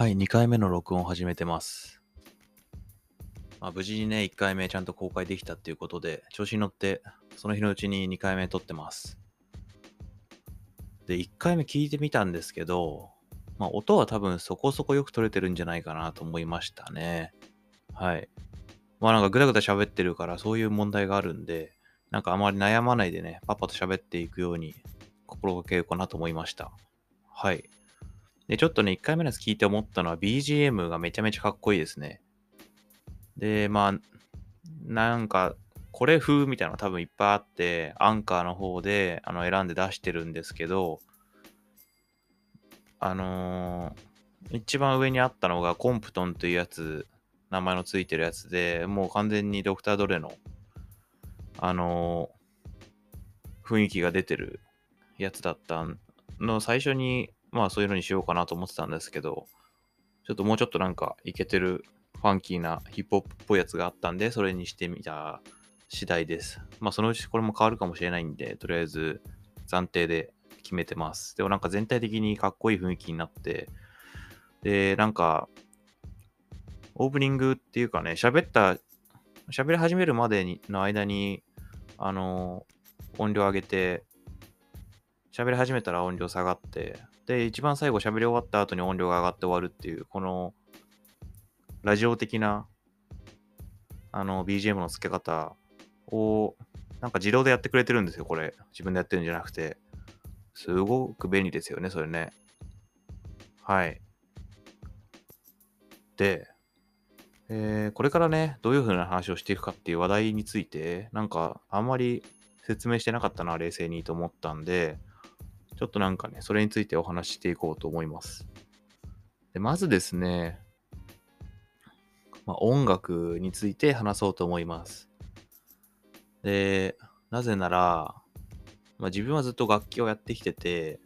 はい、2回目の録音を始めてます。まあ、無事にね、1回目ちゃんと公開できたっていうことで、調子に乗って、その日のうちに2回目撮ってます。で、1回目聞いてみたんですけど、まあ、音は多分そこそこよく撮れてるんじゃないかなと思いましたね。はい。まあなんかぐだぐだ喋ってるからそういう問題があるんで、なんかあまり悩まないでね、パパと喋っていくように心がけようかなと思いました。はい。で、ちょっとね、1回目のやつ聞いて思ったのは BGM がめちゃめちゃかっこいいですね。で、まあ、なんか、これ風みたいなのが多分いっぱいあって、アンカーの方であの選んで出してるんですけど、あのー一番上にあったのがコンプトンというやつ、名前のついてるやつで、もう完全にドクター・ドレの、あのー雰囲気が出てるやつだったの、最初に、まあそういうのにしようかなと思ってたんですけど、ちょっともうちょっとなんかイケてるファンキーなヒップホップっぽいやつがあったんで、それにしてみた次第です。まあそのうちこれも変わるかもしれないんで、とりあえず暫定で決めてます。でもなんか全体的にかっこいい雰囲気になって、で、なんか、オープニングっていうかね、喋った、喋り始めるまでにの間に、あの、音量上げて、喋り始めたら音量下がって、で、一番最後喋り終わった後に音量が上がって終わるっていう、この、ラジオ的な、あの、BGM の付け方を、なんか自動でやってくれてるんですよ、これ。自分でやってるんじゃなくて。すごく便利ですよね、それね。はい。で、えーこれからね、どういう風な話をしていくかっていう話題について、なんか、あんまり説明してなかったな、冷静にと思ったんで、ちょっとなんかね、それについてお話ししていこうと思います。でまずですね、まあ、音楽について話そうと思います。で、なぜなら、まあ、自分はずっと楽器をやってきてて、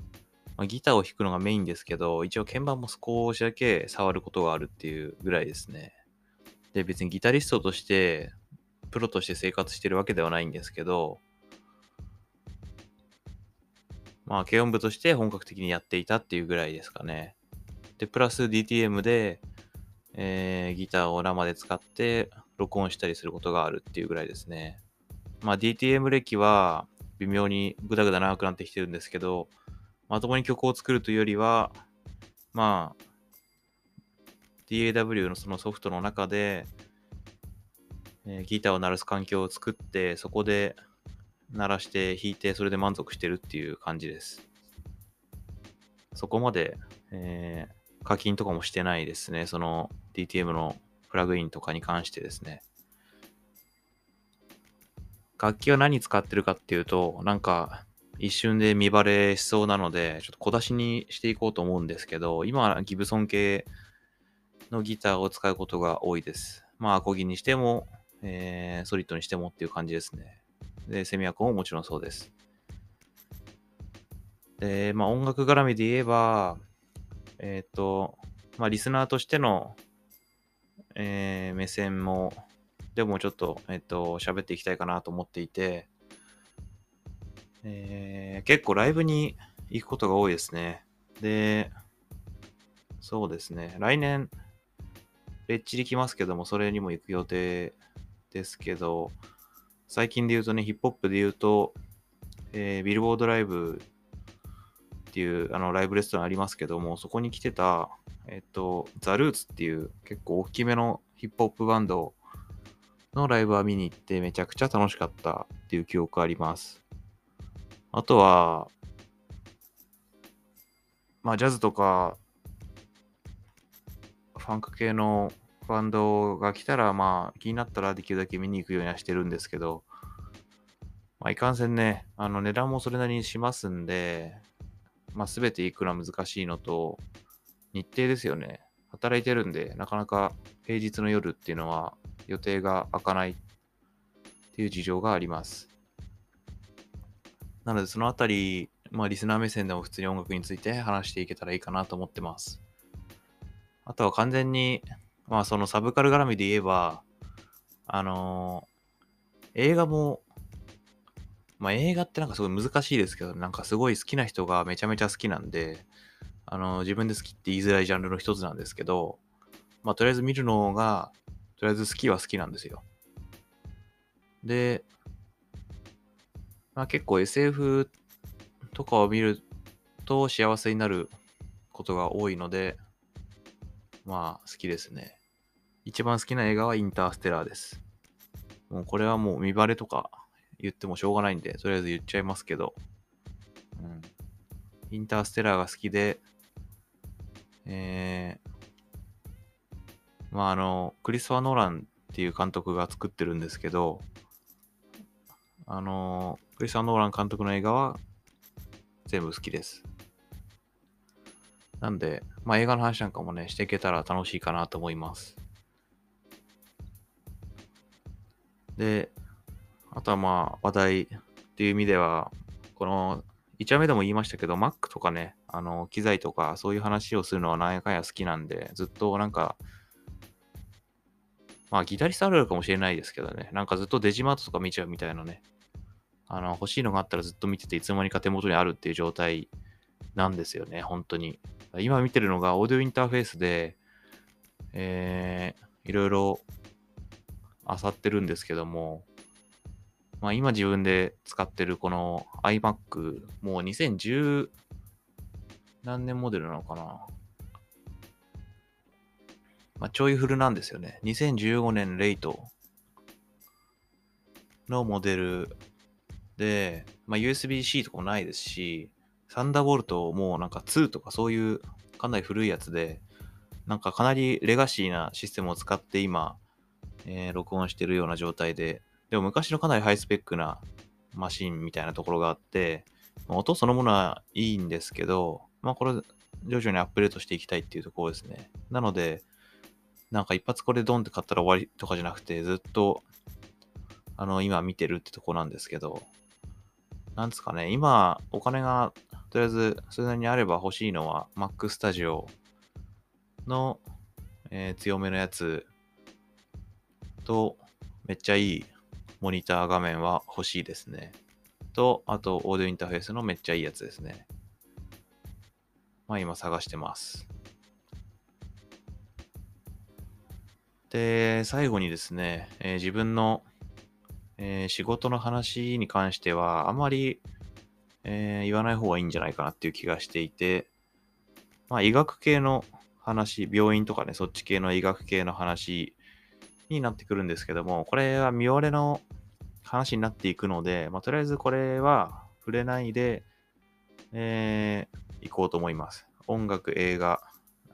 まあ、ギターを弾くのがメインですけど、一応鍵盤も少しだけ触ることがあるっていうぐらいですね。で、別にギタリストとして、プロとして生活してるわけではないんですけど、まあ、軽音部として本格的にやっていたっていうぐらいですかね。で、プラス DTM で、えーギターを生で使って録音したりすることがあるっていうぐらいですね。まあ、DTM 歴は微妙にグダグダ長くなってきてるんですけど、まともに曲を作るというよりは、まあ、DAW のそのソフトの中で、えーギターを鳴らす環境を作って、そこで鳴らして弾いて、それで満足してるっていう感じです。そこまで、えー課金とかもしてないですね。その DTM のプラグインとかに関してですね。楽器は何使ってるかっていうと、なんか一瞬で見バレしそうなので、ちょっと小出しにしていこうと思うんですけど、今はギブソン系のギターを使うことが多いです。まあ、アコギにしても、えーソリッドにしてもっていう感じですね。で、セミアコンももちろんそうです。で、まあ、音楽絡みで言えば、えっ、と、まあ、リスナーとしての、えー目線も、でもちょっと、えっ、と、喋っていきたいかなと思っていて、えー結構ライブに行くことが多いですね。で、そうですね。来年、レッチリ来ますけども、それにも行く予定ですけど、最近で言うとね、ヒップホップで言うと、えービルボードライブっていうあのライブレストランありますけども、そこに来てた、えっと、ザ・ルーツっていう結構大きめのヒップホップバンドのライブは見に行ってめちゃくちゃ楽しかったっていう記憶あります。あとは、まあジャズとか、ファンク系のバンドが来たら、まあ気になったらできるだけ見に行くようにはしてるんですけど、まあいかんせんね、あの値段もそれなりにしますんで、まあ全て行くのは難しいのと、日程ですよね。働いてるんで、なかなか平日の夜っていうのは予定が開かないっていう事情があります。なのでそのあたり、まあリスナー目線でも普通に音楽について話していけたらいいかなと思ってます。あとは完全に、まあそのサブカル絡みで言えば、あのー映画も、まあ映画ってなんかすごい難しいですけど、なんかすごい好きな人がめちゃめちゃ好きなんで、ああの、自分で好きって言いづらいジャンルの一つなんですけど、まあ、とりあえず見るのが、とりあえず好きは好きなんですよ。で、まあ、結構 SF とかを見ると幸せになることが多いので、まあ好きですね。一番好きな映画はインターステラーです。もうこれはもう見バレとか言ってもしょうがないんで、とりあえず言っちゃいますけど、うん。インターステラーが好きで、えー、まああの、クリスファー・ノーランっていう監督が作ってるんですけど、あの、クリスファー・ノーラン監督の映画は全部好きです。なんで、まあ映画の話なんかもね、していけたら楽しいかなと思います。で、あとはまあ話題っていう意味では、この1話目でも言いましたけど、Mac とかね、あの、機材とかそういう話をするのは何やかんや好きなんで、ずっとなんか、まあギタリストあるあるかもしれないですけどね、なんかずっとデジマートとか見ちゃうみたいなね、あの、欲しいのがあったらずっと見てて、いつの間にか手元にあるっていう状態なんですよね、本当に。今見てるのがオーディオインターフェースで、えー、いろいろ漁ってるんですけども、まあ今自分で使ってるこの iMac、もう2010何年モデルなのかなまあちょいフルなんですよね。2015年レイトのモデルで、まあ USB-C とかもないですし、サンダーボルトもなんか2とかそういうかなり古いやつで、なんかかなりレガシーなシステムを使って今、えー、録音してるような状態で、でも昔のかなりハイスペックなマシンみたいなところがあって、まあ、音そのものはいいんですけど、まあこれ徐々にアップデートしていきたいっていうところですね。なので、なんか一発これドンって買ったら終わりとかじゃなくて、ずっと、あの、今見てるってとこなんですけど、なんですかね、今、お金がとりあえず、それなりにあれば欲しいのは Mac Studio の、えー、強めのやつと、めっちゃいいモニター画面は欲しいですね。と、あと、オーディオインターフェースのめっちゃいいやつですね。まあ今探してます。で、最後にですね、えー、自分の、えー、仕事の話に関しては、あまりえー、言わない方がいいんじゃないかなっていう気がしていて、まあ、医学系の話、病院とかね、そっち系の医学系の話になってくるんですけども、これは見割れの話になっていくので、まあ、とりあえずこれは触れないで、えー、行こうと思います。音楽、映画、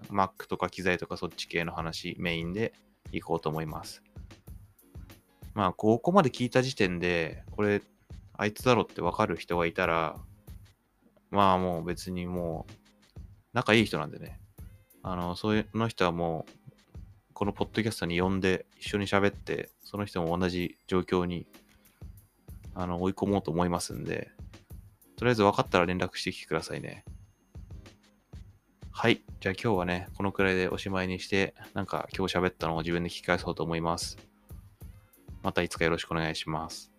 Mac とか機材とかそっち系の話メインで行こうと思います。まあ、ここまで聞いた時点で、これあいつだろってわかる人がいたら、まあもう別にもう、仲いい人なんでね。あの、そういうの人はもう、このポッドキャストに呼んで一緒に喋って、その人も同じ状況に、あの、追い込もうと思いますんで、とりあえず分かったら連絡してきてくださいね。はい。じゃあ今日はね、このくらいでおしまいにして、なんか今日喋ったのを自分で聞き返そうと思います。またいつかよろしくお願いします。